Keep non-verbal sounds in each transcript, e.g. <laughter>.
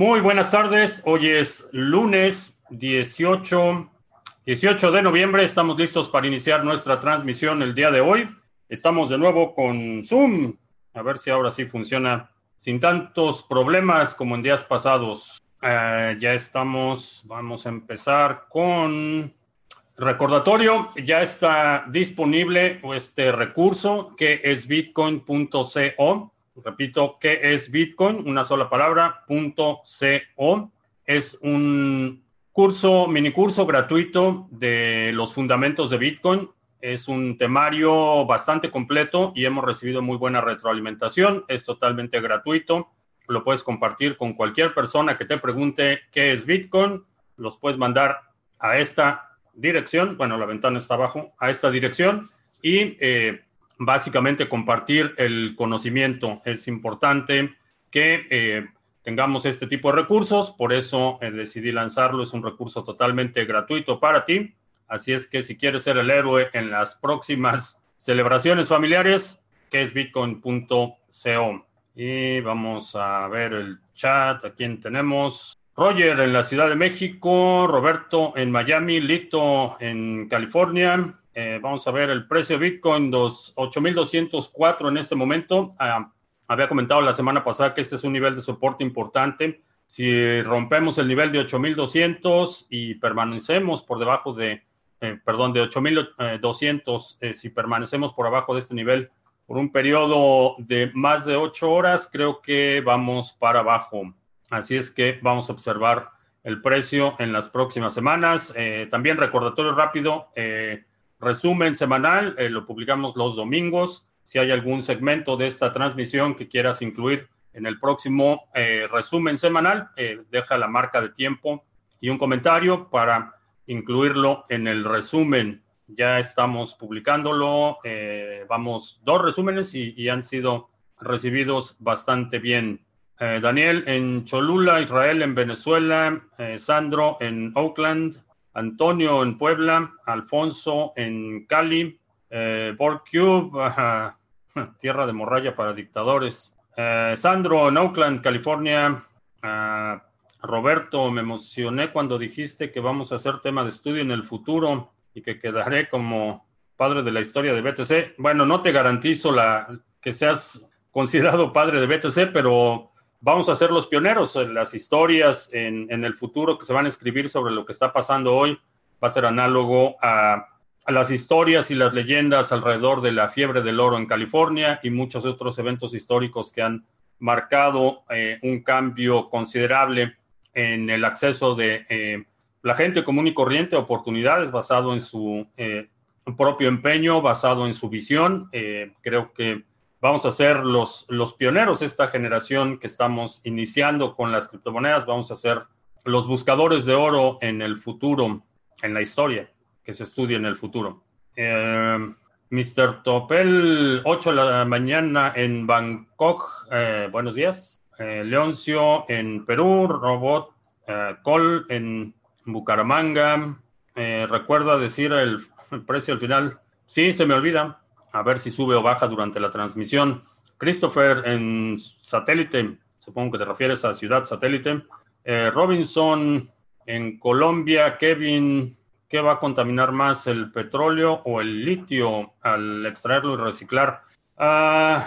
Muy buenas tardes. Hoy es lunes 18, 18 de noviembre. Estamos listos para iniciar nuestra transmisión el día de hoy. Estamos de nuevo con Zoom. A ver si ahora sí funciona sin tantos problemas como en días pasados. Eh, ya estamos, vamos a empezar con recordatorio. Ya está disponible este recurso que es bitcoin.co Repito, ¿qué es Bitcoin? Una sola palabra, punto .co. Es un curso, mini curso gratuito de los fundamentos de Bitcoin. Es un temario bastante completo y hemos recibido muy buena retroalimentación. Es totalmente gratuito. Lo puedes compartir con cualquier persona que te pregunte qué es Bitcoin. Los puedes mandar a esta dirección. Bueno, la ventana está abajo, a esta dirección. Y eh, básicamente compartir el conocimiento. Es importante que eh, tengamos este tipo de recursos, por eso eh, decidí lanzarlo. Es un recurso totalmente gratuito para ti. Así es que si quieres ser el héroe en las próximas <laughs> celebraciones familiares, que es bitcoin.co. Y vamos a ver el chat. ¿A quién tenemos? Roger en la Ciudad de México, Roberto en Miami, Lito en California, eh, vamos a ver el precio de Bitcoin, 8.204 en este momento. Ah, había comentado la semana pasada que este es un nivel de soporte importante. Si rompemos el nivel de 8.200 y permanecemos por debajo de, eh, perdón, de 8.200, eh, si permanecemos por abajo de este nivel por un periodo de más de 8 horas, creo que vamos para abajo. Así es que vamos a observar el precio en las próximas semanas. también recordatorio rápido resumen semanal, eh, lo publicamos los domingos. Si hay algún segmento de esta transmisión que quieras incluir en el próximo eh, resumen semanal, eh, deja la marca de tiempo y un comentario para incluirlo en el resumen. Ya estamos publicándolo, vamos dos resúmenes y, y, han sido recibidos bastante bien. Daniel en Cholula, Israel en Venezuela, Sandro en Oakland, Antonio en Puebla, Alfonso en Cali, eh, <laughs> tierra de morralla para dictadores, eh, Sandro en Oakland, California, ah, Roberto, me emocioné cuando dijiste que vamos a hacer tema de estudio en el futuro y que quedaré como padre de la historia de BTC. Bueno, no te garantizo la, que seas considerado padre de BTC, pero vamos a ser los pioneros. Las historias en, el futuro que se van a escribir sobre lo que está pasando hoy va a ser análogo a, las historias y las leyendas alrededor de la fiebre del oro en California y muchos otros eventos históricos que han marcado eh, un cambio considerable en el acceso de eh, la gente común y corriente a oportunidades basado en su eh, propio empeño, basado en su visión. creo que vamos a ser los, los pioneros, esta generación que estamos iniciando con las criptomonedas, vamos a ser los buscadores de oro en el futuro, en la historia que se estudia en el futuro. Eh, Mr. Topel, 8 de la mañana en Bangkok, eh, buenos días. Eh, Leoncio en Perú, Robot Col en Bucaramanga. recuerda decir el precio al final. Sí, se me olvida a ver si sube o baja durante la transmisión. Christopher en satélite, supongo que te refieres a ciudad satélite. Eh, Robinson en Colombia, Kevin, ¿qué va a contaminar más, el petróleo o el litio al extraerlo y reciclar? Ah,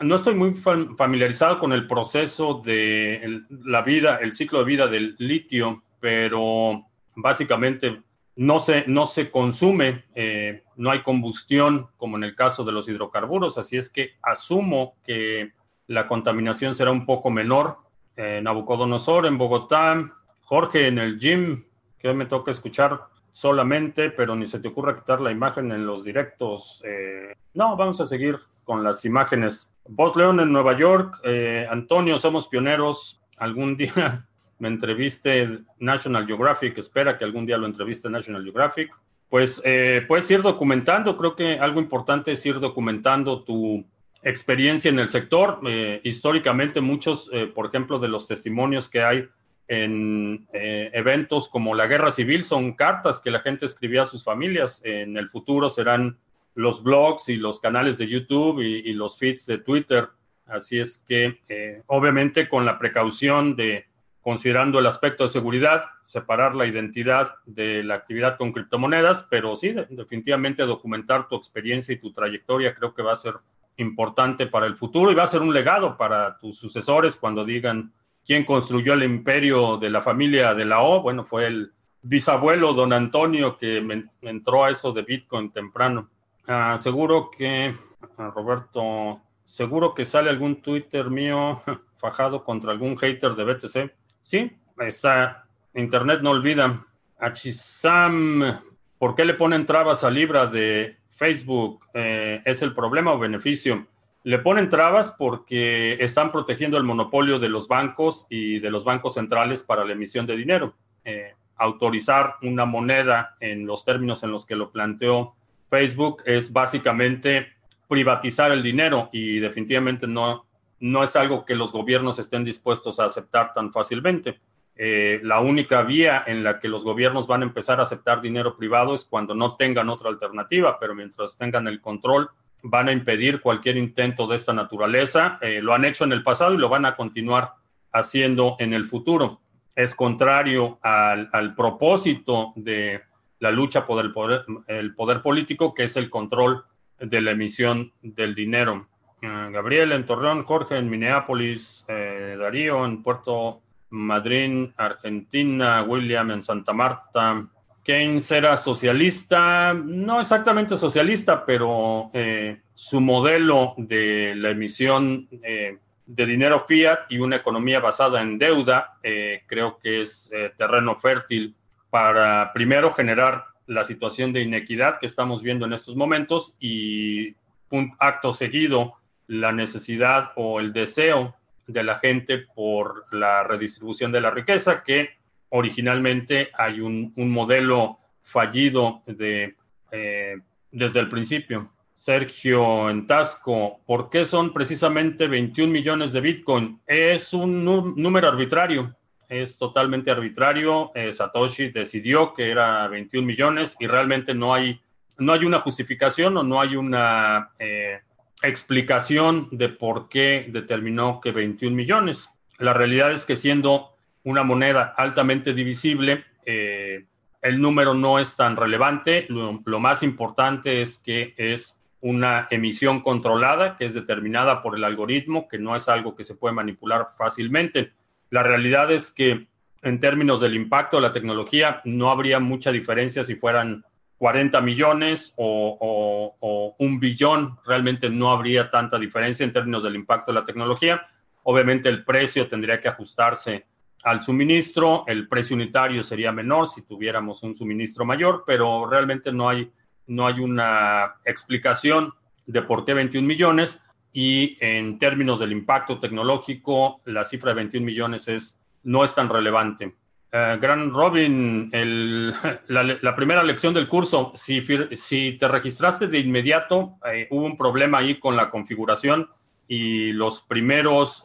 no estoy muy familiarizado con el proceso de la vida, el ciclo de vida del litio, pero básicamente no se, no se consume, eh, no hay combustión como en el caso de los hidrocarburos, así es que asumo que la contaminación será un poco menor. Eh, Nabucodonosor en Bogotá, Jorge en el gym, que hoy me toca escuchar solamente, pero ni se te ocurra quitar la imagen en los directos. Eh, no, vamos a seguir con las imágenes. Voz León en Nueva York, Antonio, somos pioneros. Algún día me entreviste National Geographic, espera que algún día lo entreviste National Geographic. Pues eh, puedes ir documentando, creo que algo importante es ir documentando tu experiencia en el sector. Eh, históricamente muchos, eh, por ejemplo, de los testimonios que hay en eventos como la guerra civil son cartas que la gente escribía a sus familias. En el futuro serán los blogs y los canales de YouTube y los feeds de Twitter. Así es que, obviamente, con la precaución de considerando el aspecto de seguridad, separar la identidad de la actividad con criptomonedas, pero sí, definitivamente documentar tu experiencia y tu trayectoria creo que va a ser importante para el futuro y va a ser un legado para tus sucesores cuando digan quién construyó el imperio de la familia de la O. Bueno, fue el bisabuelo don Antonio que me, entró a eso de Bitcoin temprano. Ah, seguro que, ah, Roberto, seguro que sale algún Twitter mío <laughs> fajado contra algún hater de BTC. Sí, está. Internet no olvida. Achisam, ¿por qué le ponen trabas a Libra de Facebook? Eh, ¿Es el problema o beneficio? Le ponen trabas porque están protegiendo el monopolio de los bancos y de los bancos centrales para la emisión de dinero. Eh, autorizar una moneda en los términos en los que lo planteó Facebook es básicamente privatizar el dinero y definitivamente no, no es algo que los gobiernos estén dispuestos a aceptar tan fácilmente. Eh, la única vía en la que los gobiernos van a empezar a aceptar dinero privado es cuando no tengan otra alternativa, pero mientras tengan el control, van a impedir cualquier intento de esta naturaleza. Eh, lo han hecho en el pasado y lo van a continuar haciendo en el futuro. Es contrario al, al propósito de la lucha por el poder, el poder político, que es el control de la emisión del dinero. Gabriel en Torreón, Jorge en Minneapolis, eh, Darío en Puerto Madryn, Argentina, William en Santa Marta. Keynes era socialista, no exactamente socialista, pero eh, su modelo de la emisión eh, de dinero fiat y una economía basada en deuda, creo que es terreno fértil para primero generar la situación de inequidad que estamos viendo en estos momentos y un acto seguido la necesidad o el deseo de la gente por la redistribución de la riqueza, que originalmente hay un, modelo fallido de, eh, desde el principio. Sergio Entasco, ¿por qué son precisamente 21 millones de Bitcoin? Es un número arbitrario, es totalmente arbitrario. Eh, Satoshi decidió que era 21 millones y realmente no hay, no hay una justificación o no hay una... Eh, explicación de por qué determinó que 21 millones. La realidad es que siendo una moneda altamente divisible, eh, el número no es tan relevante. Lo, lo, más importante es que es una emisión controlada, que es determinada por el algoritmo, que no es algo que se puede manipular fácilmente. La realidad es que en términos del impacto de la tecnología, no habría mucha diferencia si fueran 40 millones o, un billón, realmente no habría tanta diferencia en términos del impacto de la tecnología. Obviamente el precio tendría que ajustarse al suministro, el precio unitario sería menor si tuviéramos un suministro mayor, pero realmente no hay, no hay una explicación de por qué 21 millones y en términos del impacto tecnológico, la cifra de 21 millones es, no es tan relevante. Eh, Gran Robin, <laughs> la, primera lección del curso, si, si te registraste de inmediato, eh, hubo un problema ahí con la configuración y los primeros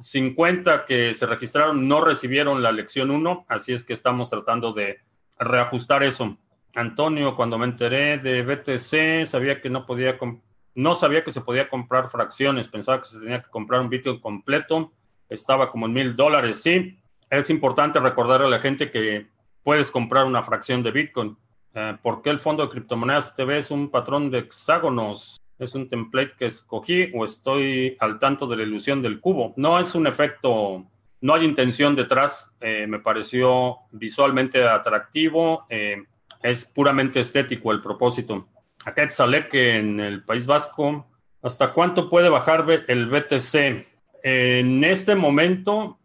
50 eh, que se registraron no recibieron la lección 1, así es que estamos tratando de reajustar eso. Antonio, cuando me enteré de BTC, sabía que no podía, no sabía que se podía comprar fracciones, pensaba que se tenía que comprar un Bitcoin completo, estaba como en mil dólares, sí, es importante recordar a la gente que puedes comprar una fracción de Bitcoin. Eh, ¿Por qué el fondo de criptomonedas TV es un patrón de hexágonos? ¿Es un template que escogí o estoy al tanto de la ilusión del cubo? No es un efecto, no hay intención detrás. Eh, me pareció visualmente atractivo. Eh, es puramente estético el propósito. Acá que en el País Vasco. ¿Hasta cuánto puede bajar el BTC? En este momento,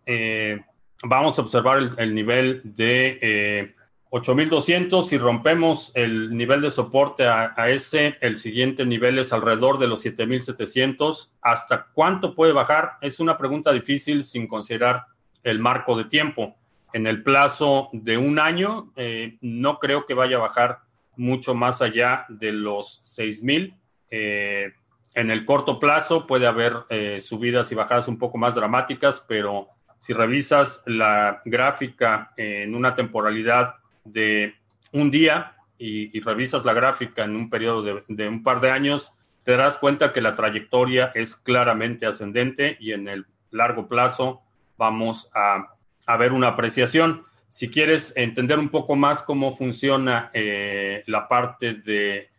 vamos a observar el, nivel de 8200. Eh, si rompemos el nivel de soporte a, ese, el siguiente nivel es alrededor de los 7700. ¿Hasta cuánto puede bajar? Es una pregunta difícil sin considerar el marco de tiempo. En el plazo de un año, eh, no creo que vaya a bajar mucho más allá de los 6000. Eh, en el corto plazo puede haber subidas y bajadas un poco más dramáticas, pero si revisas la gráfica en una temporalidad de un día y, revisas la gráfica en un periodo de, un par de años, te darás cuenta que la trayectoria es claramente ascendente y en el largo plazo vamos a haber una apreciación. Si quieres entender un poco más cómo funciona la parte de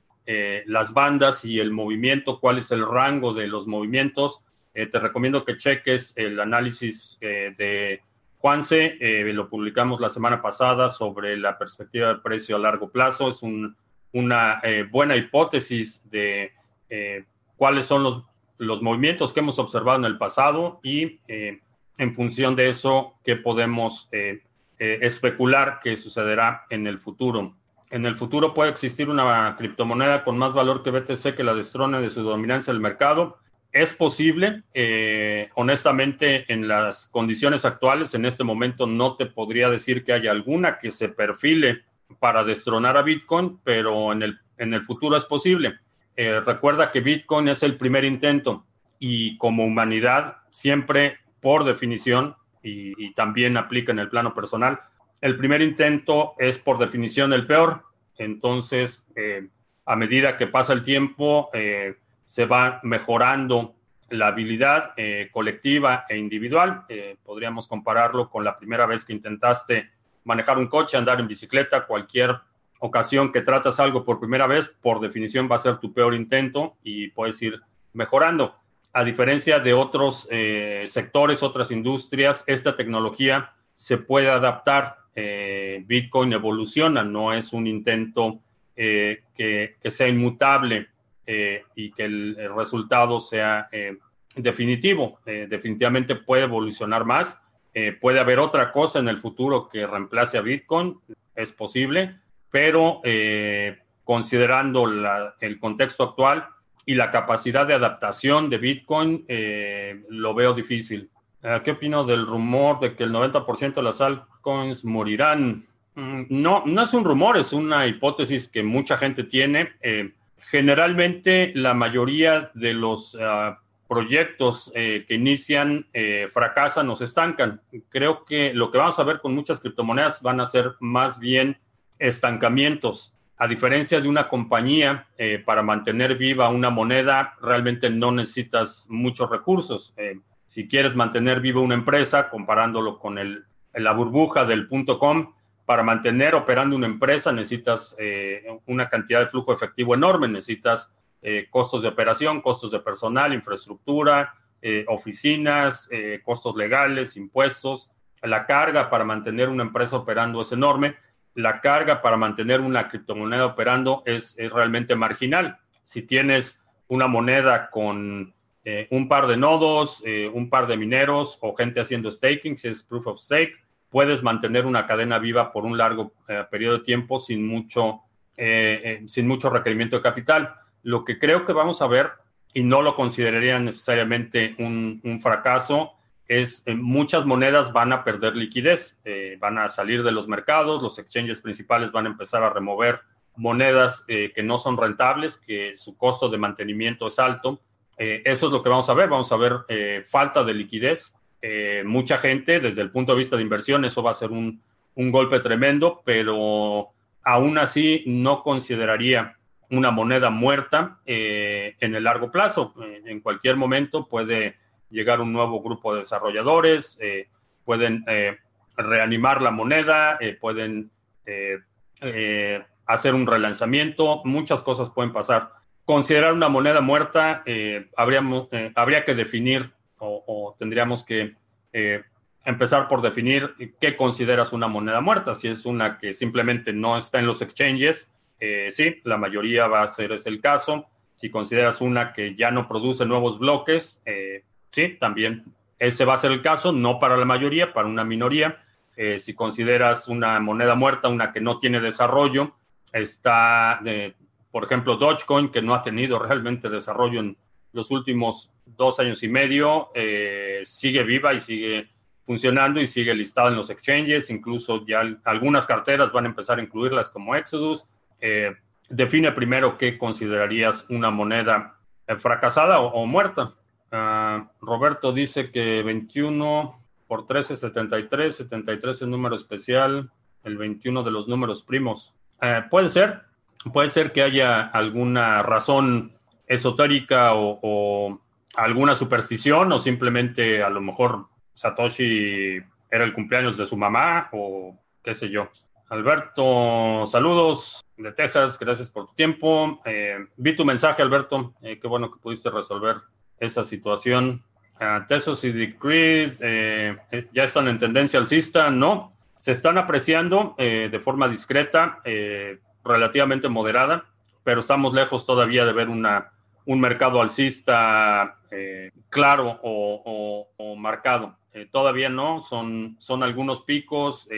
las bandas y el movimiento, cuál es el rango de los movimientos, te recomiendo que cheques el análisis de Juanse, eh, lo publicamos la semana pasada sobre la perspectiva de precio a largo plazo. Es una eh, buena hipótesis de eh, cuáles son los, los, movimientos que hemos observado en el pasado y en función de eso, qué podemos especular que sucederá en el futuro. En el futuro puede existir una criptomoneda con más valor que BTC que la destrone de su dominancia del mercado es posible. Eh, honestamente, en las condiciones actuales, en este momento no te podría decir que haya alguna que se perfile para destronar a Bitcoin, pero en el, en el futuro es posible. Eh, recuerda que Bitcoin es el primer intento y como humanidad, siempre por definición, y, también aplica en el plano personal, el primer intento es por definición el peor. Entonces, eh, a medida que pasa el tiempo, se va mejorando la habilidad eh, colectiva e individual. Eh, podríamos compararlo con la primera vez que intentaste manejar un coche, andar en bicicleta, cualquier ocasión que tratas algo por primera vez, por definición va a ser tu peor intento y puedes ir mejorando. A diferencia de otros eh, sectores, otras industrias, esta tecnología se puede adaptar. Bitcoin evoluciona, no es un intento que, que sea inmutable eh, y que el, resultado sea eh, definitivo. Eh, definitivamente puede evolucionar más. puede haber otra cosa en el futuro que reemplace a Bitcoin, es posible, pero considerando el contexto actual y la capacidad de adaptación de Bitcoin, lo veo difícil. ¿Qué opino del rumor de que el 90% de las altcoins morirán? Mm, no, no es un rumor, es una hipótesis que mucha gente tiene. Generalmente la mayoría de los ah, proyectos eh, que inician eh, fracasan o se estancan. Creo que lo que vamos a ver con muchas criptomonedas van a ser más bien estancamientos. A diferencia de una compañía, eh, para mantener viva una moneda, realmente no necesitas muchos recursos. si quieres mantener viva una empresa, comparándolo con el, la burbuja del punto com, para mantener operando una empresa necesitas eh, una cantidad de flujo efectivo enorme, necesitas eh, costos de operación, costos de personal, infraestructura, eh, oficinas, costos legales, impuestos. La carga para mantener una empresa operando es enorme. La carga para mantener una criptomoneda operando es, es realmente marginal. Si tienes una moneda con un par de nodos, un par de mineros o gente haciendo staking, si es proof of stake, puedes mantener una cadena viva por un largo eh, periodo de tiempo sin mucho, eh, eh, sin mucho requerimiento de capital. Lo que creo que vamos a ver, y no lo consideraría necesariamente un, un fracaso, es muchas monedas van a perder liquidez, van a salir de los mercados, los exchanges principales van a empezar a remover monedas que no son rentables, que su costo de mantenimiento es alto. eso es lo que vamos a ver, vamos a ver falta de liquidez eh, mucha gente, desde el punto de vista de inversión, eso va a ser un, golpe tremendo, pero aún así no consideraría una moneda muerta eh, en el largo plazo. Eh, en cualquier momento puede llegar un nuevo grupo de desarrolladores, pueden reanimar la moneda, pueden hacer un relanzamiento, muchas cosas pueden pasar. Considerar una moneda muerta, habría que definir o, tendríamos que eh, empezar por definir qué consideras una moneda muerta. Si es una que simplemente no está en los exchanges, eh, sí, la mayoría va a ser ese el caso. Si consideras una que ya no produce nuevos bloques, eh, sí, también ese va a ser el caso, no para la mayoría, para una minoría. si consideras una moneda muerta, una que no tiene desarrollo, está, por ejemplo, Dogecoin, que no ha tenido <laughs> realmente desarrollo en los últimos dos años y medio, eh, sigue viva y sigue funcionando y sigue listada en los exchanges, incluso ya algunas carteras van a empezar a incluirlas como Exodus. Eh, define primero qué considerarías una moneda eh, fracasada o, muerta. Ah, Roberto dice que 21 por 13 73, 73 es el número especial, el 21 de los números primos. puede ser, puede ser que haya alguna razón esotérica o, alguna superstición o simplemente a lo mejor Satoshi era el cumpleaños de su mamá o qué sé yo. Alberto, saludos de Texas, gracias por tu tiempo. Eh, vi tu mensaje, Alberto, eh, qué bueno que pudiste resolver esa situación. Uh, Tesos y Decreed ya están en tendencia alcista, no, se están apreciando de forma discreta, relativamente moderada, pero estamos lejos todavía de ver una, un mercado alcista claro o, marcado. todavía no, son, son algunos picos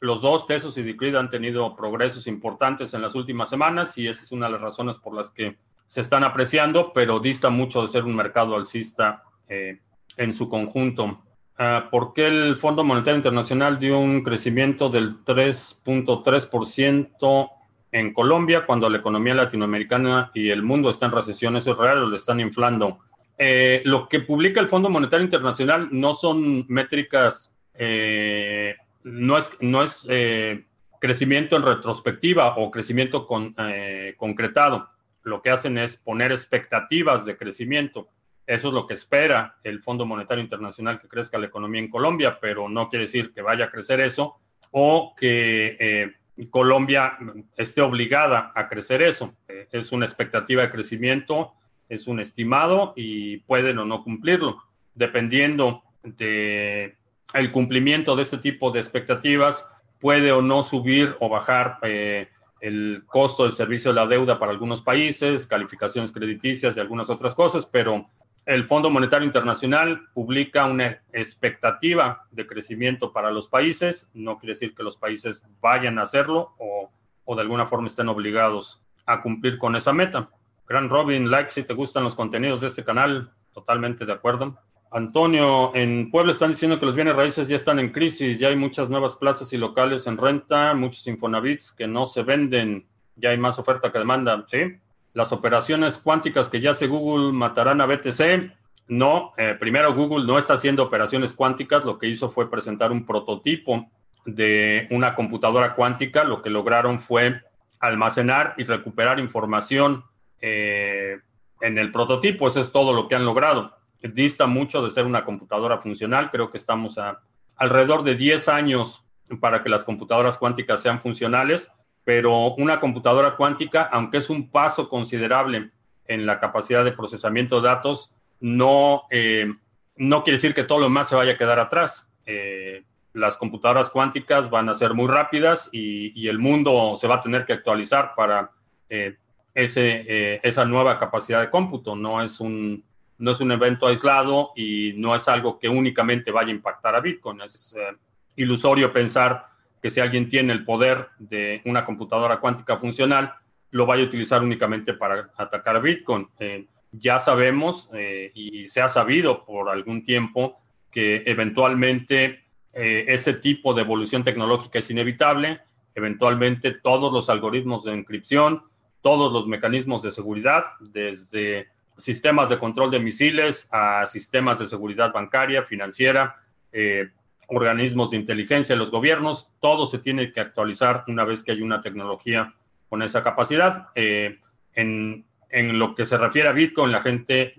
los dos, Tesos y Decreed, han tenido progresos importantes en las últimas semanas y esa es una de las razones por las que se están apreciando, pero dista mucho de ser un mercado alcista eh, en su conjunto. Ah, ¿Por qué el Fondo Monetario Internacional dio un crecimiento del 3.3% en Colombia cuando la economía latinoamericana y el mundo están en recesión? Eso es real le están inflando. Eh, lo que publica el Fondo Monetario Internacional no son métricas eh, no es, no es eh, crecimiento en retrospectiva o crecimiento con, eh, concretado. Lo que hacen es poner expectativas de crecimiento. Eso es lo que espera el Fondo Monetario Internacional que crezca la economía en Colombia, pero no quiere decir que vaya a crecer eso o que eh, Colombia esté obligada a crecer eso. es una expectativa de crecimiento, es un estimado y pueden o no cumplirlo, dependiendo de el cumplimiento de este tipo de expectativas puede o no subir o bajar eh, el costo del servicio de la deuda para algunos países, calificaciones crediticias y algunas otras cosas, pero el Fondo Monetario Internacional publica una expectativa de crecimiento para los países. No quiere decir que los países vayan a hacerlo o, o de alguna forma estén obligados a cumplir con esa meta. Gran Robin, like si te gustan los contenidos de este canal, totalmente de acuerdo. Antonio, en Puebla están diciendo que los bienes raíces ya están en crisis, ya hay muchas nuevas plazas y locales en renta, muchos Infonavits que no se venden, ya hay más oferta que demanda, ¿sí? Las operaciones cuánticas que ya hace Google matarán a BTC. No, eh, primero Google no está haciendo operaciones cuánticas, lo que hizo fue presentar un prototipo de una computadora cuántica, lo que lograron fue almacenar y recuperar información eh, en el prototipo, eso es todo lo que han logrado dista mucho de ser una computadora funcional. Creo que estamos a alrededor de 10 años para que las computadoras cuánticas sean funcionales, pero una computadora cuántica, aunque es un paso considerable en la capacidad de procesamiento de datos, no, eh, no quiere decir que todo lo demás se vaya a quedar atrás. Eh, las computadoras cuánticas van a ser muy rápidas y, el mundo se va a tener que actualizar para eh, ese, esa nueva capacidad de cómputo. No es un, no es un evento aislado y no es algo que únicamente vaya a impactar a Bitcoin. Es eh, ilusorio pensar que si alguien tiene el poder de una computadora cuántica funcional, lo vaya a utilizar únicamente para atacar a Bitcoin. Eh, ya sabemos eh, y se ha sabido por algún tiempo que eventualmente ese tipo de evolución tecnológica es inevitable. Eventualmente todos los algoritmos de encripción, todos los mecanismos de seguridad, desde sistemas de control de misiles a sistemas de seguridad bancaria, financiera, eh, organismos de inteligencia los gobiernos, todo se tiene que actualizar una vez que hay una tecnología con esa capacidad. Eh, en, lo que se refiere a Bitcoin, la gente,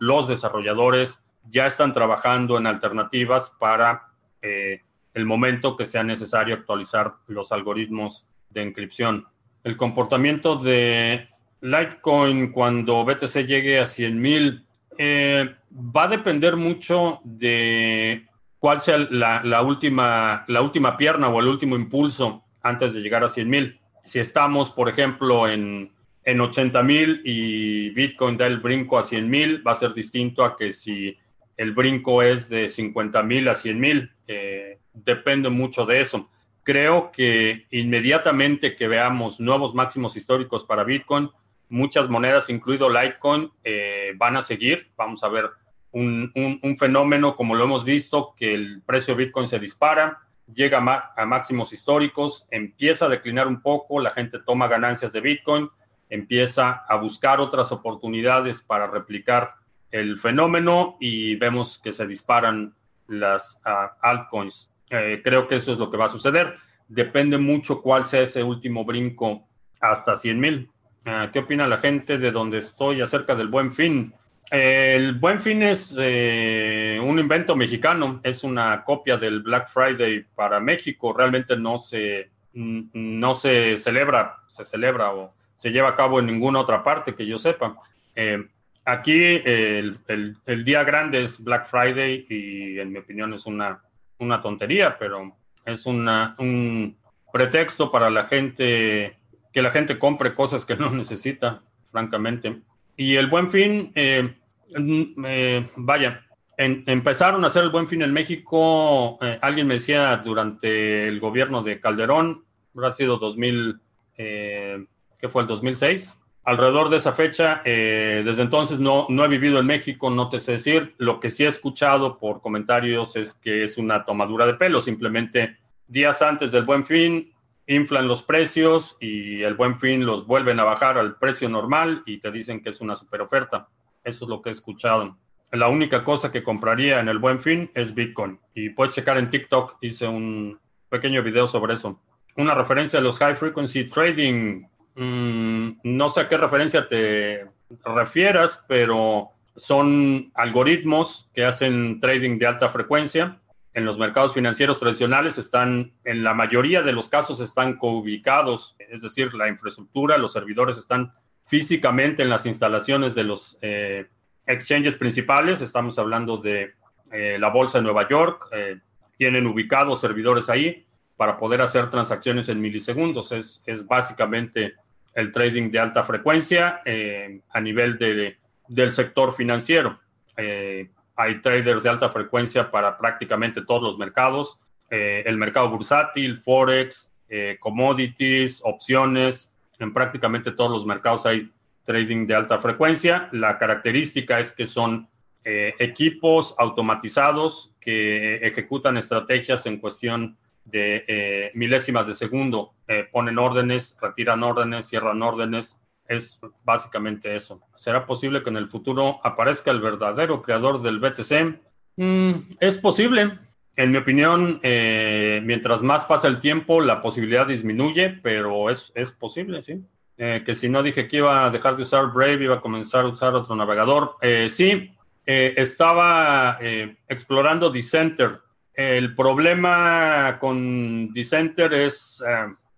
los desarrolladores ya están trabajando en alternativas para eh, el momento que sea necesario actualizar los algoritmos de encripción. El comportamiento de Litecoin cuando BTC llegue a 100 mil eh, va a depender mucho de cuál sea la, última, la última pierna o el último impulso antes de llegar a 100 mil. Si estamos, por ejemplo, en, en 80 mil y Bitcoin da el brinco a 100 mil, va a ser distinto a que si el brinco es de 50 mil a 100 mil. Eh, depende mucho de eso. Creo que inmediatamente que veamos nuevos máximos históricos para Bitcoin, muchas monedas, incluido Litecoin, eh, van a seguir. Vamos a ver un, fenómeno como lo hemos visto, que el precio de Bitcoin se dispara, llega a, máximos históricos, empieza a declinar un poco, la gente toma ganancias de Bitcoin, empieza a buscar otras oportunidades para replicar el fenómeno y vemos que se disparan las ah, altcoins. Eh, creo que eso es lo que va a suceder. Depende mucho cuál sea ese último brinco hasta 100 mil. Ah, ¿Qué opina la gente de donde estoy acerca del buen fin? El Buen Fin es eh, un invento mexicano, es una copia del Black Friday para México. Realmente no se, no se celebra, se celebra o se lleva a cabo en ninguna otra parte que yo sepa. Eh, aquí el, día grande es Black Friday y en mi opinión es una, una tontería, pero es una, un pretexto para la gente, que la gente compre cosas que no <laughs> necesita, francamente. Y el buen fin, eh, eh, vaya, empezaron a hacer el buen fin en México, eh, alguien me decía durante el gobierno de Calderón, habrá sido 2000, ¿qué fue el 2006? Alrededor de esa fecha, desde entonces no, no he vivido en México, no te sé decir. Lo que sí he escuchado por comentarios es que es una tomadura de pelo, simplemente días antes del buen fin inflan los precios y el buen fin los vuelven a bajar al precio normal y te dicen que es una super oferta. Eso es lo que he escuchado. La única cosa que compraría en el buen fin es Bitcoin. Y puedes checar en TikTok, hice un pequeño video sobre eso. Una referencia a los high frequency trading. Mm, no sé a qué referencia te refieras, pero son algoritmos que hacen trading de alta frecuencia en los mercados financieros tradicionales están, en la mayoría de los casos, están co-ubicados, es decir, la infraestructura, los servidores están físicamente en las instalaciones de los eh, exchanges principales. Estamos hablando de eh, la Bolsa de Nueva York, eh, tienen ubicados servidores ahí para poder hacer transacciones en milisegundos. Es, es básicamente el trading de alta frecuencia a nivel de, del sector financiero hay traders de alta frecuencia para prácticamente todos los mercados. Eh, el mercado bursátil, forex, eh, commodities, opciones, en prácticamente todos los mercados hay trading de alta frecuencia. La característica es que son eh, equipos automatizados que ejecutan estrategias en cuestión de milésimas de segundo. ponen órdenes, retiran órdenes, cierran órdenes, es básicamente eso. ¿Será posible que en el futuro aparezca el verdadero creador del BTC? Mm, es posible. En mi opinión, eh, mientras más pasa el tiempo, la posibilidad disminuye, pero es, es posible, sí. Eh, que si no dije que iba a dejar de usar Brave, iba a comenzar a usar otro navegador. Eh, sí, estaba explorando Decenter. El problema con Decenter es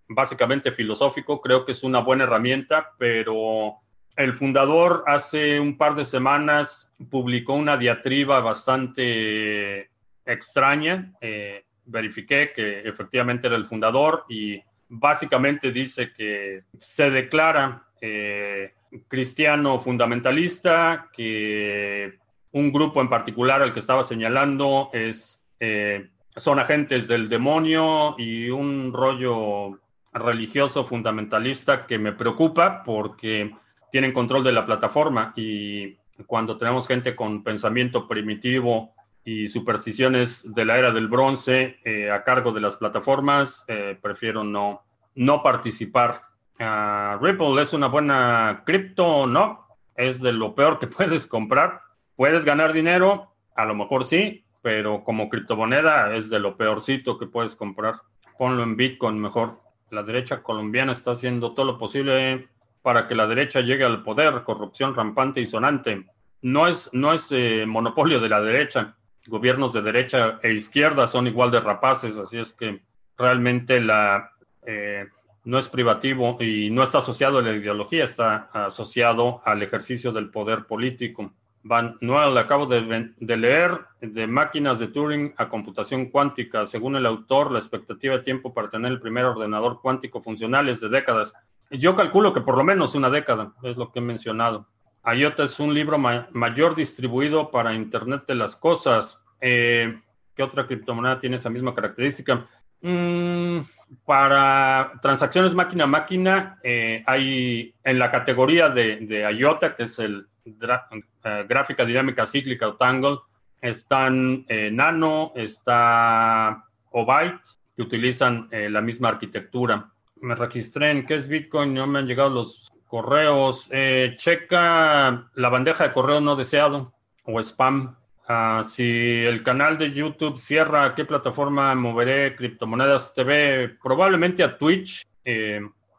básicamente filosófico, creo que es una buena herramienta, pero el fundador hace un par de semanas publicó una diatriba bastante extraña. Eh, verifiqué que efectivamente era el fundador y básicamente dice que se declara eh, cristiano fundamentalista, que un grupo en particular al que estaba señalando es, eh, son agentes del demonio y un rollo religioso fundamentalista que me preocupa porque tienen control de la plataforma y cuando tenemos gente con pensamiento primitivo y supersticiones de la era del bronce eh, a cargo de las plataformas, eh, prefiero no, no participar. Ah, Ripple es una buena cripto, no, es de lo peor que <laughs> puedes comprar. Puedes ganar dinero, a lo mejor sí, pero como criptomoneda es de lo peorcito que puedes comprar. Ponlo en Bitcoin mejor la derecha colombiana está haciendo todo lo posible para que la derecha llegue al poder, corrupción rampante y sonante. No es, no es eh, monopolio de la derecha. Gobiernos de derecha e izquierda son igual de rapaces, así es que realmente la, eh, no es privativo y no está asociado a la ideología, está asociado al ejercicio del poder político. Van Noel, acabo de, leer de máquinas de Turing a computación cuántica. Según el autor, la expectativa de tiempo para tener el primer ordenador cuántico funcional es de décadas. Yo calculo que por lo menos una década, es lo que he mencionado. IOTA es un libro mayor distribuido para Internet de las Cosas. Eh, ¿Qué otra criptomoneda tiene esa misma característica? Mm, para transacciones máquina a máquina, eh, hay en la categoría de, de IOTA, que es el eh, gráfica dinámica cíclica o Tangle, están eh, Nano, está Obyte, que utilizan eh, la misma arquitectura. Me registré en qué es Bitcoin, no me han llegado los correos. checa la bandeja de correo no deseado o spam. Ah, si el canal de YouTube cierra, ¿a qué plataforma moveré criptomonedas TV? Probablemente a Twitch.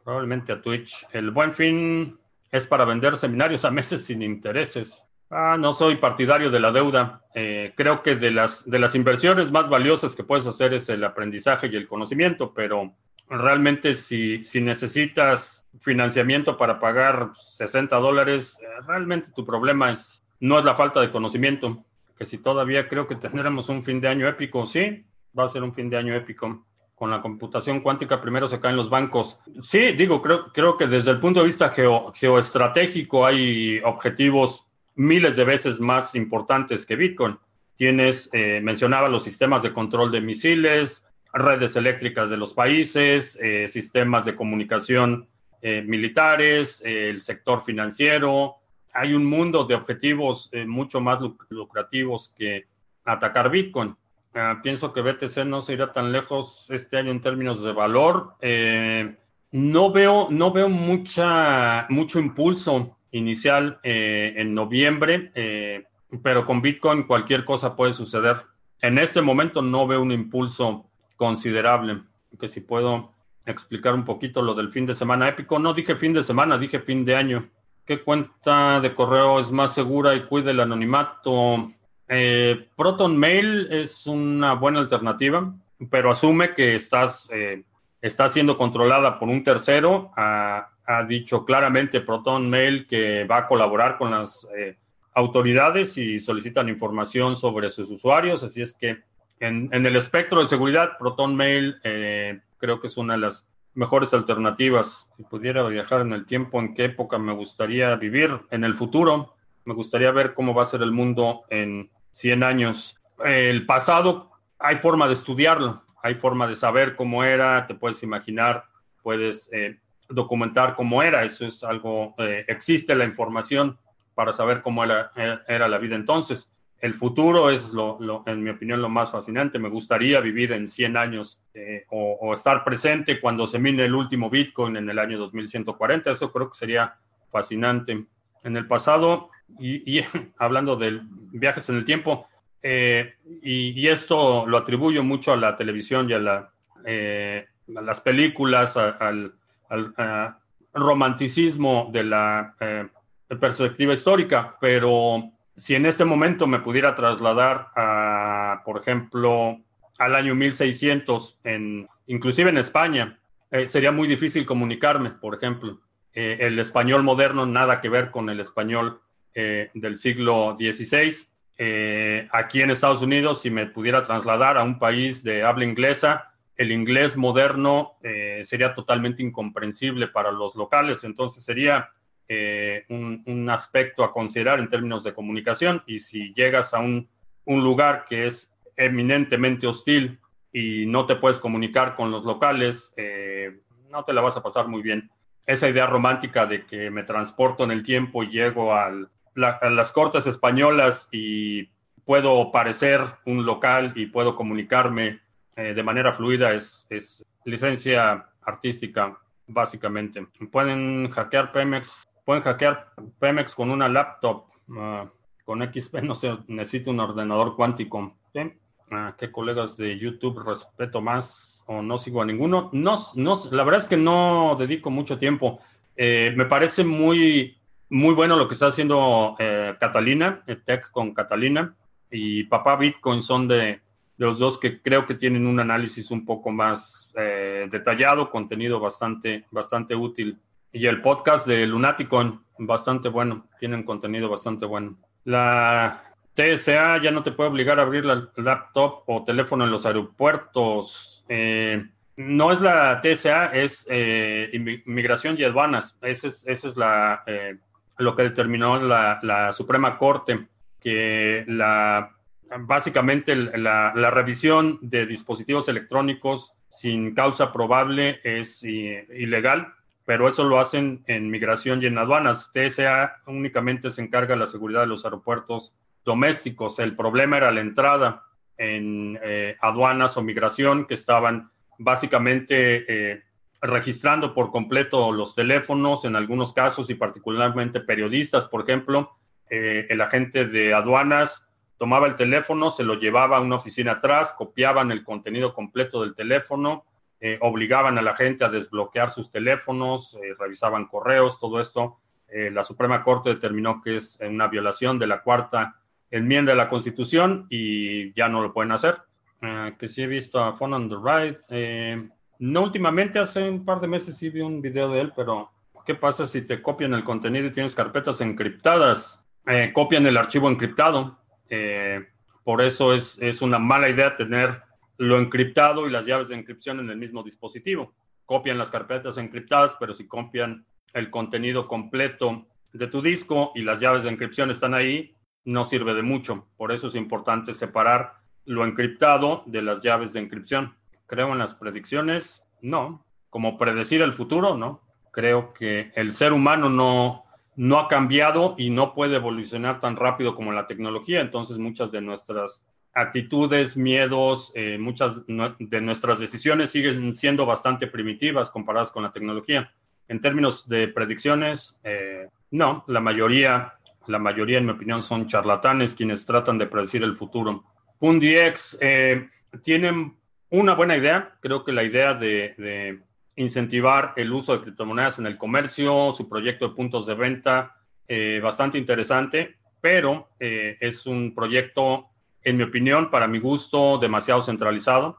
probablemente a Twitch. El buen fin es para vender seminarios a meses sin intereses. Ah, no soy partidario de la deuda. Eh, creo que de las, de las inversiones más valiosas que puedes hacer es el aprendizaje y el conocimiento, pero realmente si, si necesitas financiamiento para pagar 60 dólares, eh, realmente tu problema es, no es la falta de conocimiento, que si todavía creo que tendremos un fin de año épico, sí, va a ser un fin de año épico. Con la computación cuántica primero se caen los bancos. Sí, digo, creo, creo que desde el punto de vista geo, geoestratégico hay objetivos miles de veces más importantes que Bitcoin. Tienes, eh, mencionaba los sistemas de control de misiles, redes eléctricas de los países, eh, sistemas de comunicación eh, militares, el sector financiero. Hay un mundo de objetivos mucho más lucrativos que atacar Bitcoin. Ah, pienso que BTC no se irá tan lejos este año en términos de valor. no veo, no veo mucha, mucho impulso inicial eh, en noviembre, eh, pero con Bitcoin cualquier cosa puede suceder. En este momento no veo un impulso considerable, que si puedo explicar un poquito lo del fin de semana épico, no dije fin de semana, dije fin de año. ¿Qué cuenta de correo es más segura y cuide el anonimato? Eh, Proton Mail es una buena alternativa, pero asume que estás, está siendo controlada por un tercero. Ha dicho claramente Proton Mail que va a colaborar con las eh, autoridades y solicitan información sobre sus usuarios. Así es que en, el espectro de seguridad, Proton Mail eh, creo que es una de las mejores alternativas. Si pudiera viajar en el tiempo, ¿en qué época me gustaría vivir? En el futuro, me gustaría ver cómo va a ser el mundo en 100 años. El pasado, hay forma de estudiarlo, hay forma de saber cómo era, te puedes imaginar, puedes... Eh, documentar cómo era. Eso es algo, eh, existe la información para saber cómo era, era, la vida entonces. El futuro es, lo, en mi opinión, lo más fascinante. Me gustaría vivir en 100 años eh, o, estar presente cuando se mine el último Bitcoin en el año 2140. Eso creo que sería fascinante. En el pasado, y, <laughs> hablando de viajes en el tiempo, eh, y, esto lo atribuyo mucho a la televisión y a, la, a las películas, al al romanticismo de la eh, perspectiva histórica, pero si en este momento me pudiera trasladar por ejemplo, al año 1600, en, inclusive en España, eh, sería muy difícil comunicarme, por ejemplo. Eh, el español moderno nada que ver con el español del siglo XVI. aquí en Estados Unidos, si me pudiera trasladar a un país de habla inglesa, el inglés moderno eh, sería totalmente incomprensible para los locales, entonces sería eh, un, aspecto a considerar en términos de comunicación y si llegas a un, lugar que es eminentemente hostil y no te puedes comunicar con los locales, eh, no te la vas a pasar muy bien. Esa idea romántica de que me transporto en el tiempo y llego a las cortes españolas y puedo parecer un local y puedo comunicarme eh, de manera fluida es, es licencia artística, básicamente. Pueden hackear Pemex, pueden hackear Pemex con una laptop, ah, con XP <laughs> no se necesita un ordenador cuántico. Ah, ¿Qué colegas de YouTube respeto más o no sigo a ninguno? No, no, la verdad es que no dedico mucho tiempo. Eh, me parece muy, muy bueno lo que está haciendo eh, Catalina, Tech con Catalina y Papá Bitcoin son de, de los dos que creo que tienen un análisis un poco más eh, detallado, contenido bastante, bastante útil. Y el podcast de Lunaticon, bastante bueno, tienen contenido bastante bueno. La TSA ya no te puede obligar a abrir la laptop o teléfono en los aeropuertos. Eh, no es la TSA, es eh, Inmigración y Aduanas. Ese es, ese es la, lo que determinó la, la Suprema Corte, que la básicamente la, revisión de dispositivos electrónicos sin causa probable es ilegal, pero eso lo hacen en migración y en aduanas. TSA únicamente se encarga de la seguridad de los aeropuertos domésticos. El problema era la entrada en eh, aduanas o migración que estaban básicamente eh, registrando por completo los teléfonos en algunos casos y particularmente periodistas, por ejemplo. Eh, el agente de aduanas tomaba el teléfono, se lo llevaba a una oficina atrás, copiaban el contenido completo del teléfono, eh, obligaban a la gente a desbloquear sus teléfonos, eh, revisaban correos, todo esto. eh, la Suprema Corte determinó que es una violación de la cuarta enmienda de la Constitución y ya no lo pueden hacer. Eh, que sí he visto a Phone on the Right. Eh, no últimamente, hace un par de meses sí vi un video de él, pero ¿qué pasa si te copian el contenido y tienes carpetas encriptadas? copian el archivo encriptado. por eso es, es una mala idea tener lo encriptado y las llaves de encripción en el mismo dispositivo. Copian las carpetas encriptadas, pero si copian el contenido completo de tu disco y las llaves de encripción están ahí, no sirve de mucho. Por eso es importante separar lo encriptado de las llaves de encripción. Creo en las predicciones, no. Como predecir el futuro, no. Creo que el ser humano no, no ha cambiado y no puede evolucionar tan rápido como la tecnología. Entonces muchas de nuestras actitudes, miedos, eh, muchas de nuestras decisiones siguen siendo bastante primitivas comparadas con la tecnología. En términos de predicciones, eh, no, la mayoría, la mayoría, en mi opinión, son charlatanes quienes tratan de predecir el futuro. PundiX eh, tienen una buena idea, creo que la idea de, incentivar el uso de criptomonedas en el comercio, su proyecto de puntos de venta, eh, bastante interesante, pero es un proyecto, en mi opinión, para mi gusto, demasiado centralizado.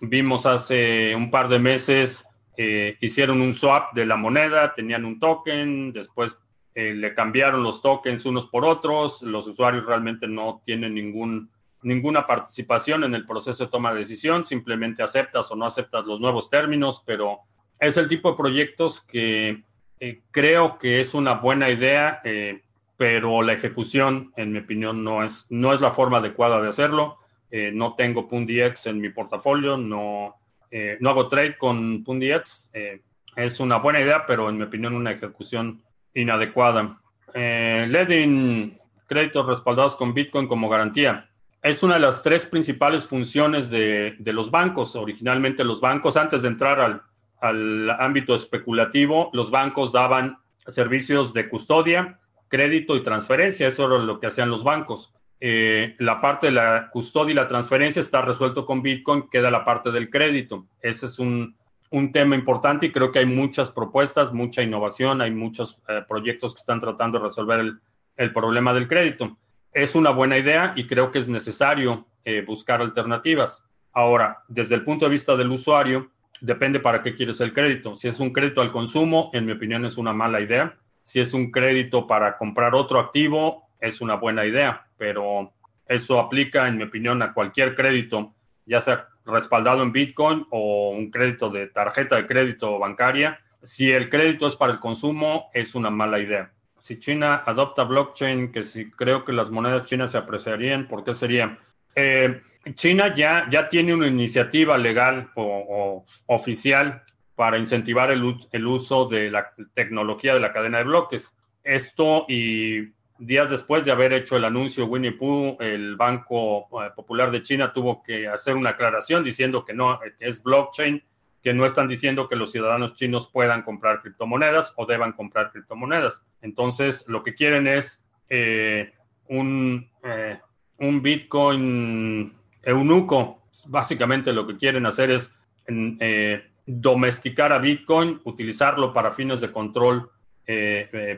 vimos hace un par de meses eh, hicieron un swap de la moneda, tenían un token, después eh, le cambiaron los tokens unos por otros, los usuarios realmente no tienen ningún, ninguna participación en el proceso de toma de decisión, simplemente aceptas o no aceptas los nuevos términos, pero es el tipo de proyectos que eh, creo que es una buena idea, pero la ejecución, en mi opinión, no es, no es la forma adecuada de hacerlo. no tengo PundiX en mi portafolio, no, eh, no hago trade con PundiX. Eh, es una buena idea, pero en mi opinión una ejecución inadecuada. Eh, Ledin, créditos respaldados con Bitcoin como garantía. Es una de las tres principales funciones de, los bancos. Originalmente los bancos, antes de entrar al, al ámbito especulativo, los bancos daban servicios de custodia, crédito y transferencia. Eso era lo que hacían los bancos. Eh, la parte de la custodia y la transferencia está resuelto con Bitcoin, queda la parte del crédito. Ese es un, tema importante y creo que hay muchas propuestas, mucha innovación, hay muchos eh, proyectos que están tratando de resolver el, problema del crédito. Es una buena idea y creo que es necesario eh, buscar alternativas. Ahora, desde el punto de vista del usuario, depende para qué quieres el crédito. Si es un crédito al consumo, en mi opinión es una mala idea. Si es un crédito para comprar otro activo, es una buena idea, pero eso aplica, en mi opinión, a cualquier crédito, ya sea respaldado en Bitcoin o un crédito de tarjeta de crédito bancaria. Si el crédito es para el consumo, es una mala idea. Si China adopta blockchain, que si creo que las monedas chinas se apreciarían, ¿por qué sería? Eh, China ya, ya tiene una iniciativa legal o, oficial para incentivar el, el, uso de la tecnología de la cadena de bloques. Esto y días después de haber hecho el anuncio Winnie Pooh, el Banco eh, Popular de China tuvo que hacer una aclaración diciendo que no que es blockchain, que no están diciendo que los ciudadanos chinos puedan comprar criptomonedas o deban comprar criptomonedas. Entonces, lo que quieren es eh, un, eh, un Bitcoin eunuco. Básicamente lo que quieren hacer es domesticar a Bitcoin, utilizarlo para fines de control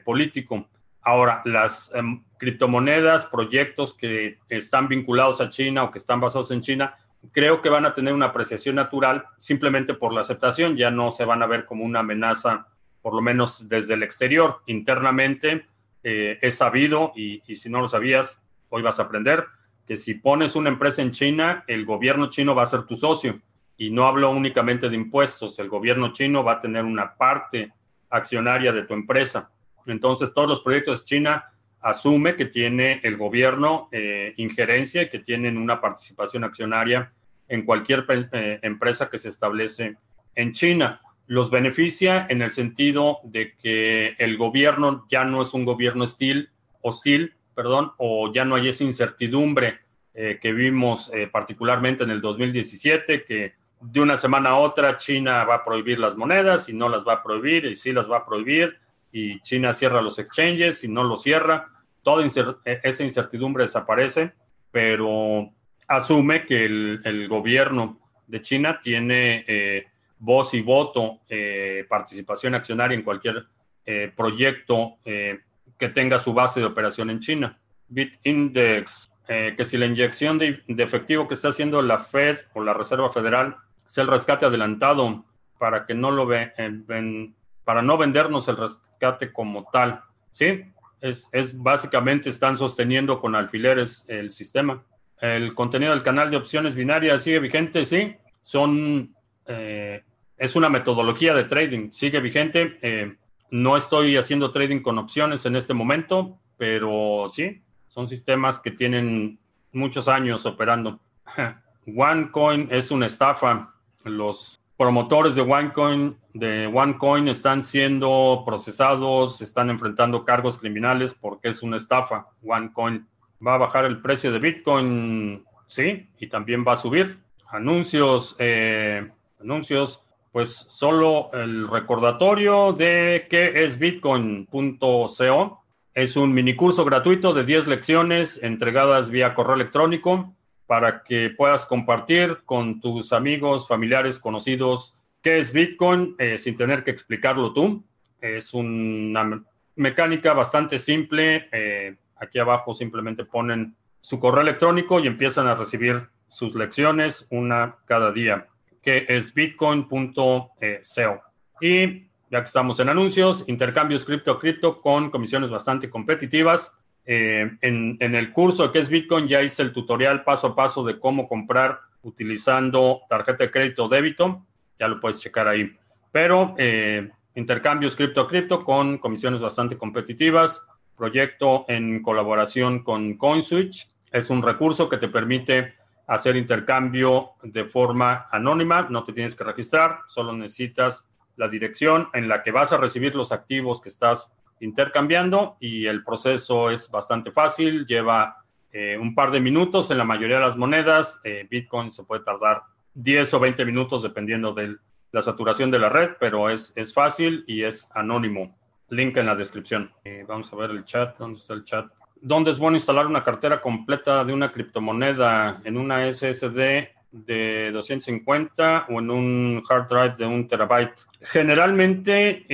político. Ahora, las em, criptomonedas, proyectos que están vinculados a China o que están basados en China, creo que van a tener una apreciación natural simplemente por la aceptación, ya no se van a ver como una amenaza, por lo menos desde el exterior. Internamente eh, es sabido, y, y si no lo sabías, hoy vas a aprender, que si pones una empresa en China, el gobierno chino va a ser tu socio. Y no hablo únicamente de impuestos, el gobierno chino va a tener una parte accionaria de tu empresa. Entonces, todos los proyectos de China asume que tiene el gobierno eh, injerencia, que tienen una participación accionaria en cualquier eh, empresa que se establece en China. Los beneficia en el sentido de que el gobierno ya no es un gobierno hostil, hostil perdón, o ya no hay esa incertidumbre eh, que vimos particularmente en el 2017, que de una semana a otra China va a prohibir las monedas y no las va a prohibir y sí las va a prohibir y China cierra los exchanges y no lo cierra. Toda e-, esa incertidumbre desaparece, pero asume que el, gobierno de China tiene eh, voz y voto, eh, participación accionaria en cualquier eh, proyecto eh, que tenga su base de operación en China. BitIndex, que si la inyección de, efectivo que está haciendo la Fed o la Reserva Federal es el rescate adelantado para que no lo ve, para no vendernos el rescate como tal, ¿sí? Es, es básicamente están sosteniendo con alfileres el sistema. El contenido del canal de opciones binarias sigue vigente, sí. Son, eh, es una metodología de trading, sigue vigente. Eh, no estoy haciendo trading con opciones en este momento, pero sí, son sistemas que tienen muchos años operando. <laughs> OneCoin es una estafa. Los promotores de OneCoin, de OneCoin están siendo procesados, están enfrentando cargos criminales porque es una estafa. OneCoin va a bajar el precio de Bitcoin, sí, y también va a subir. Anuncios, eh, anuncios, pues solo el recordatorio de qué es bitcoin.co. Es un mini curso gratuito de 10 lecciones entregadas vía correo electrónico para que puedas compartir con tus amigos, familiares, conocidos qué es Bitcoin eh, sin tener que explicarlo tú. Es una mecánica bastante simple. Eh, aquí abajo simplemente ponen su correo electrónico y empiezan a recibir sus lecciones una cada día, que es bitcoin.co. Y ya que estamos en anuncios, intercambios cripto a cripto con comisiones bastante competitivas. Eh, en, el curso qué es Bitcoin ya hice el tutorial paso a paso de cómo comprar utilizando tarjeta de crédito o débito. Ya lo puedes checar ahí. Pero eh, intercambios cripto a cripto con comisiones bastante competitivas. Proyecto en colaboración con CoinSwitch. Es un recurso que te permite hacer intercambio de forma anónima. No te tienes que registrar, solo necesitas la dirección en la que vas a recibir los activos que estás intercambiando y el proceso es bastante fácil, lleva eh, un par de minutos en la mayoría de las monedas. Eh, Bitcoin se puede tardar 10 o 20 minutos dependiendo de la saturación de la red, pero es, es fácil y es anónimo. Link en la descripción. Eh, vamos a ver el chat. ¿Dónde está el chat? ¿Dónde es bueno instalar una cartera completa de una criptomoneda en una SSD de 250 o en un hard drive de un terabyte? Generalmente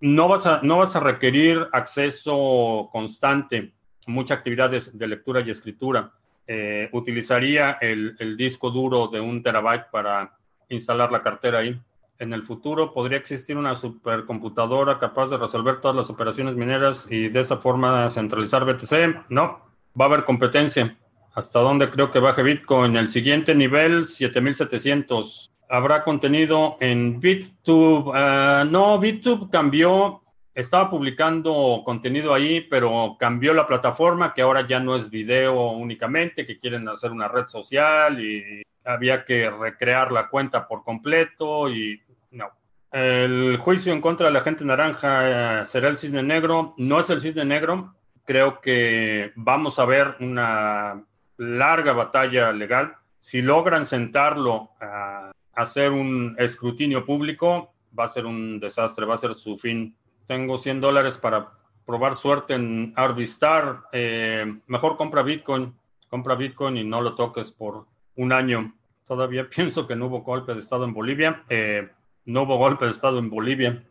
no vas a, no vas a requerir acceso constante, mucha actividad de, lectura y escritura. Eh, utilizaría el, disco duro de un terabyte para instalar la cartera ahí. En el futuro podría existir una supercomputadora capaz de resolver todas las operaciones mineras y de esa forma centralizar BTC. No, va a haber competencia. ¿Hasta dónde creo que baje Bitcoin? El siguiente nivel, 7700 habrá contenido en BitTube. Ah, no, BitTube cambió, estaba publicando contenido ahí, pero cambió la plataforma, que ahora ya no es video únicamente, que quieren hacer una red social y había que recrear la cuenta por completo y no. El juicio en contra de la gente naranja eh, será el cisne negro. No es el cisne negro. Creo que vamos a ver una larga batalla legal. Si logran sentarlo a hacer un escrutinio público va a ser un desastre, va a ser su fin. Tengo 100 dólares para probar suerte en Arvistar. Eh, mejor compra Bitcoin, compra Bitcoin y no lo toques por un año. Todavía <laughs> pienso que no hubo golpe de Estado en Bolivia. Eh, no hubo golpe de Estado en Bolivia.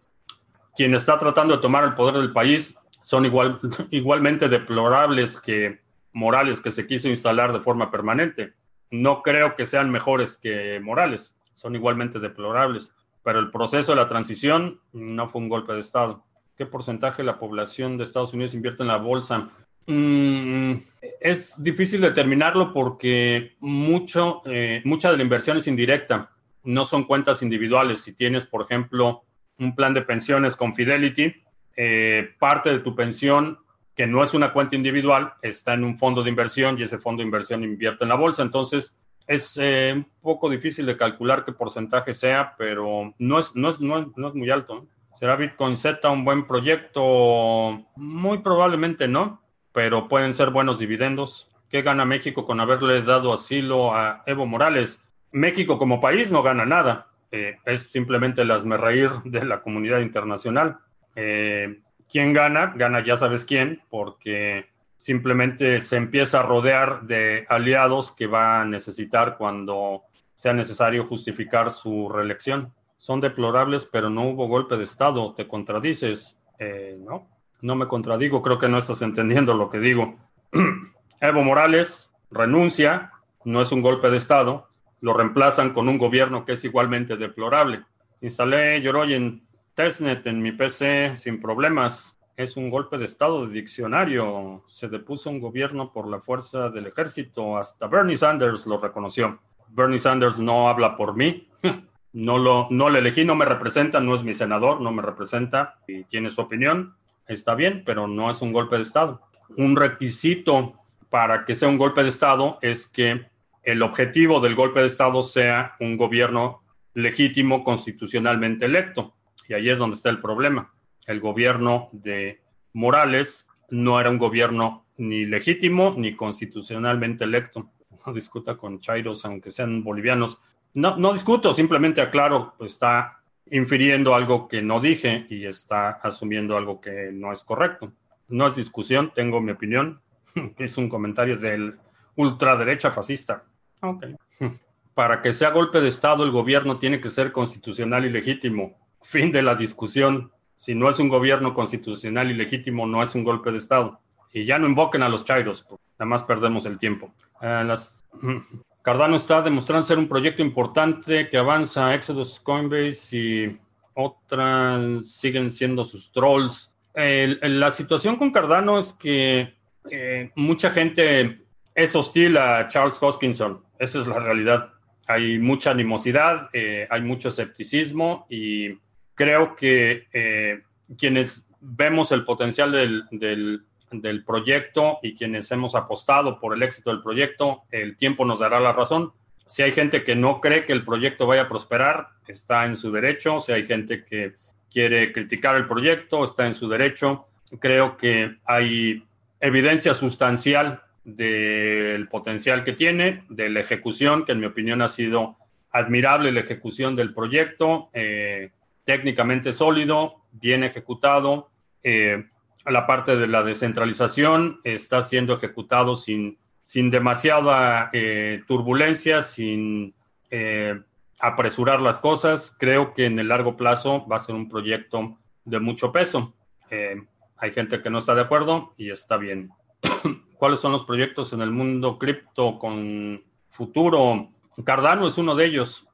Quien está tratando de tomar el poder del país son igual, <laughs> igualmente deplorables que Morales, que se quiso instalar de forma permanente. No creo que sean mejores que Morales son igualmente deplorables. Pero el proceso de la transición no fue un golpe de Estado. ¿Qué porcentaje de la población de Estados Unidos invierte en la bolsa? Mm, es difícil determinarlo porque mucho, eh, mucha de la inversión es indirecta, no son cuentas individuales. Si tienes, por ejemplo, un plan de pensiones con Fidelity, eh, parte de tu pensión, que no es una cuenta individual, está en un fondo de inversión y ese fondo de inversión invierte en la bolsa. Entonces, es eh, un poco difícil de calcular qué porcentaje sea, pero no es, no es, no es, muy alto. ¿Será Bitcoin Z un buen proyecto? Muy probablemente no, pero pueden ser buenos dividendos. ¿Qué gana México con haberle dado asilo a Evo Morales? México como país no gana nada. Eh, es simplemente el reír de la comunidad internacional. Eh, ¿Quién gana? Gana ya sabes quién, porque simplemente se empieza a rodear de aliados que va a necesitar cuando sea necesario justificar su reelección. son deplorables, pero no hubo golpe de Estado. ¿Te contradices? Eh, no, no me contradigo, creo que no estás entendiendo lo que digo. <clears throat> Evo Morales renuncia, no es un golpe de Estado, lo reemplazan con un gobierno que es igualmente deplorable. Instalé Yoroi en testnet en mi PC sin problemas. Es un golpe de Estado de diccionario. Se depuso un gobierno por la fuerza del ejército. Hasta Bernie Sanders lo reconoció. Bernie Sanders no habla por mí. <laughs> No lo, no le elegí, no me representa, no es mi senador, no me representa y tiene su opinión. Está bien, pero no es un golpe de Estado. Un requisito para que sea un golpe de Estado es que el objetivo del golpe de Estado sea un gobierno legítimo constitucionalmente electo. Y ahí es donde está el problema. El gobierno de Morales no era un gobierno ni legítimo ni constitucionalmente electo. No discuta con Chairos, aunque sean bolivianos. No, no discuto, simplemente aclaro, está infiriendo algo que no dije y está asumiendo algo que no es correcto. No es discusión, tengo mi opinión. <laughs> Es un comentario del ultraderecha fascista. Ok. <laughs> Para que sea golpe de Estado, el gobierno tiene que ser constitucional y legítimo. Fin de la discusión. Si no es un gobierno constitucional y legítimo, no es un golpe de Estado. Y ya no invoquen a los chairos, nada más perdemos el tiempo. Eh, <clears throat> Cardano está demostrando ser un proyecto importante que avanza. Exodus, Coinbase y otras siguen siendo sus trolls. la situación con Cardano es que eh, mucha gente es hostil a Charles Hoskinson. Esa es la realidad. Hay mucha animosidad, eh, hay mucho escepticismo y creo que eh, quienes vemos el potencial del del proyecto y quienes hemos apostado por el éxito del proyecto, el tiempo nos dará la razón. Si hay gente que no cree que el proyecto vaya a prosperar, está en su derecho. Si hay gente que quiere criticar el proyecto, está en su derecho. Creo que hay evidencia sustancial del potencial que tiene, de la ejecución, que en mi opinión ha sido admirable la ejecución del proyecto, eh, técnicamente sólido, bien ejecutado. Eh, la parte de la descentralización está siendo ejecutado sin, sin demasiada eh, turbulencia, sin eh, apresurar las cosas. Creo que en el largo plazo va a ser un proyecto de mucho peso. Eh, hay gente que no está de acuerdo y está bien. <clears throat> ¿Cuáles son los proyectos en el mundo cripto con futuro? Cardano es uno de ellos.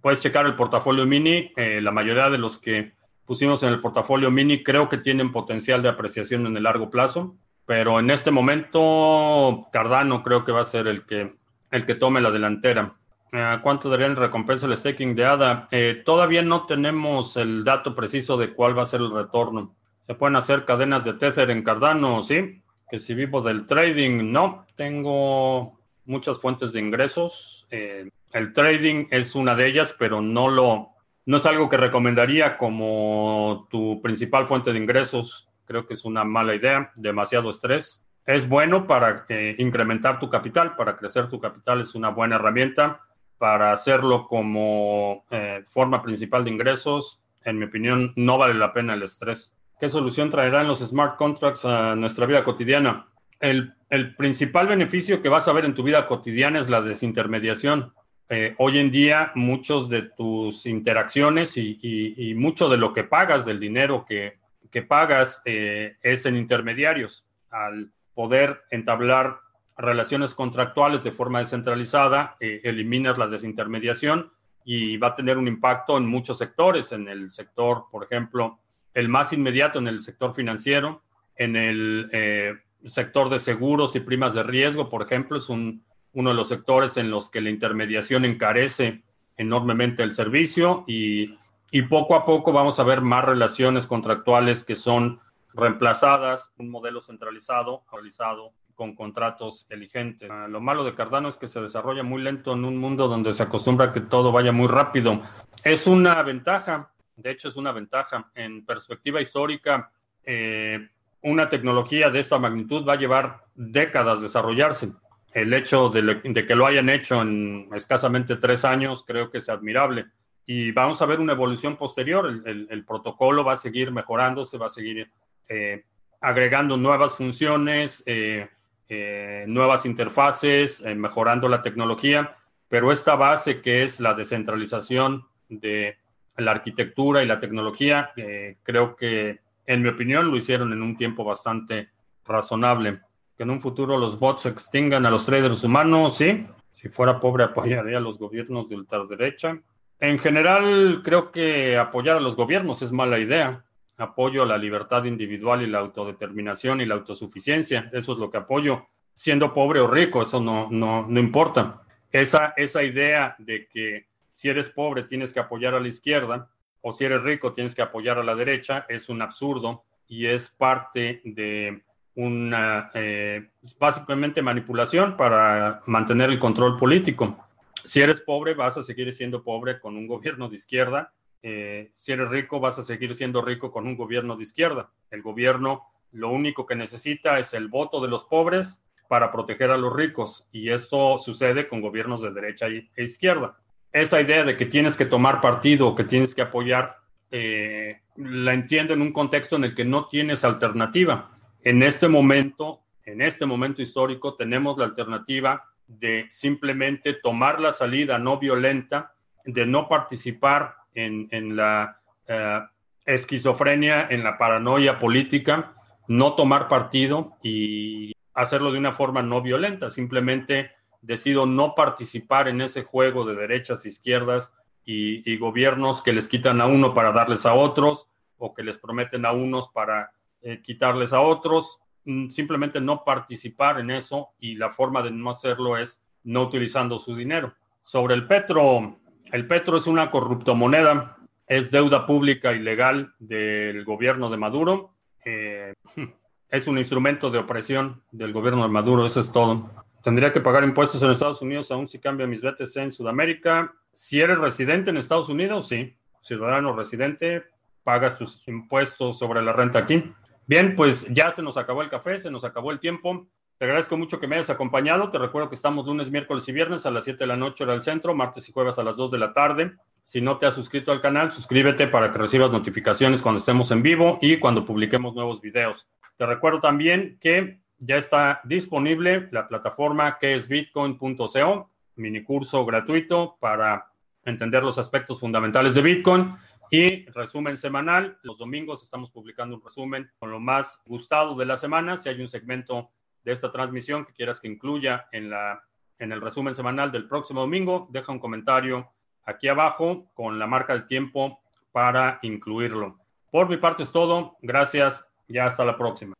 Puedes checar el portafolio mini. la mayoría de los que pusimos en el portafolio mini, creo que tienen potencial de apreciación en el largo plazo, pero en este momento Cardano creo que va a ser el que, el que tome la delantera. Eh, ¿Cuánto darían recompensa el staking de ADA? Eh, todavía no tenemos el dato preciso de cuál va a ser el retorno. ¿Se pueden hacer cadenas de Tether en Cardano? Sí. Que si vivo del trading, no. Tengo muchas fuentes de ingresos. Eh, el trading es una de ellas, pero no lo, no es algo que recomendaría como tu principal fuente de ingresos. Creo que es una mala idea, demasiado estrés. Es bueno para eh, incrementar tu capital, para crecer tu capital es una buena herramienta. Para hacerlo como eh, forma principal de ingresos, en mi opinión, no vale la pena el estrés. ¿Qué solución traerán los smart contracts a nuestra vida cotidiana? El, el principal beneficio que vas a ver en tu vida cotidiana es la desintermediación eh, hoy en día muchos de tus interacciones y, mucho de lo que pagas, del dinero que, pagas, eh, es en intermediarios. Al poder entablar relaciones contractuales de forma descentralizada, eh, eliminas la desintermediación y va a tener un impacto en muchos sectores, en el sector, por ejemplo, el más inmediato en el sector financiero, en el sector de seguros y primas de riesgo, por ejemplo, es un uno de los sectores en los que la intermediación encarece enormemente el servicio y, poco a poco vamos a ver más relaciones contractuales que son reemplazadas, un modelo centralizado, realizado con contratos inteligentes. Ah, lo malo de Cardano es que se desarrolla muy lento en un mundo donde se acostumbra a que todo vaya muy rápido. Es una ventaja, de hecho es una ventaja. En perspectiva histórica, eh, una tecnología de esta magnitud va a llevar décadas desarrollarse el hecho de, que lo hayan hecho en escasamente tres años creo que es admirable. Y vamos a ver una evolución posterior. El, protocolo va a seguir mejorando, se va a seguir eh, agregando nuevas funciones, eh, eh, nuevas interfaces, mejorando la tecnología. Pero esta base que es la descentralización de la arquitectura y la tecnología, creo que, en mi opinión, lo hicieron en un tiempo bastante razonable. Que en un futuro los bots extingan a los traders humanos, sí. Si fuera pobre, apoyaría a los gobiernos de ultraderecha. En general, creo que apoyar a los gobiernos es mala idea. Apoyo a la libertad individual y la autodeterminación y la autosuficiencia. Eso es lo que apoyo. Siendo pobre o rico, eso no, no, no importa. Esa, esa idea de que si eres pobre tienes que apoyar a la izquierda o si eres rico tienes que apoyar a la derecha es un absurdo y es parte de una eh, básicamente manipulación para mantener el control político. Si eres pobre vas a seguir siendo pobre con un gobierno de izquierda. Eh, si eres rico vas a seguir siendo rico con un gobierno de izquierda. El gobierno lo único que necesita es el voto de los pobres para proteger a los ricos y esto sucede con gobiernos de derecha e izquierda esa idea de que tienes que tomar partido, que tienes que apoyar, eh, la entiendo en un contexto en el que no tienes alternativa. En este momento, en este momento histórico, tenemos la alternativa de simplemente tomar la salida no violenta, de no participar en, la eh, esquizofrenia, en la paranoia política, no tomar partido y hacerlo de una forma no violenta, simplemente decido no participar en ese juego de derechas, izquierdas y, gobiernos que les quitan a uno para darles a otros o que les prometen a unos para eh, quitarles a otros. Mm, simplemente no participar en eso y la forma de no hacerlo es no utilizando su dinero. Sobre el petro, el petro es una corruptomoneda, es deuda pública ilegal del gobierno de Maduro. Eh, <laughs> es un instrumento de opresión del gobierno de Maduro, eso es todo. Tendría que pagar impuestos en Estados Unidos aún si cambia mis BTC en Sudamérica. Si eres residente en Estados Unidos, sí. Ciudadano residente, pagas tus impuestos sobre la renta aquí. Bien, pues ya se nos acabó el café, se nos acabó el tiempo. Te agradezco mucho que me hayas acompañado. Te recuerdo que estamos lunes, miércoles y viernes a las 7 de la noche hora del centro, martes y jueves a las 2 de la tarde. Si no te has suscrito al canal, suscríbete para que recibas notificaciones cuando estemos en vivo y cuando publiquemos nuevos videos. Te recuerdo también que ya está disponible la plataforma que es bitcoin.co, mini curso gratuito para entender los aspectos fundamentales de Bitcoin y resumen semanal. Los domingos estamos publicando un resumen con lo más gustado de la semana. Si hay un segmento de esta transmisión que quieras que incluya en, la, en el resumen semanal del próximo domingo, deja un comentario aquí abajo con la marca de tiempo para incluirlo. Por mi parte es todo. Gracias y hasta la próxima.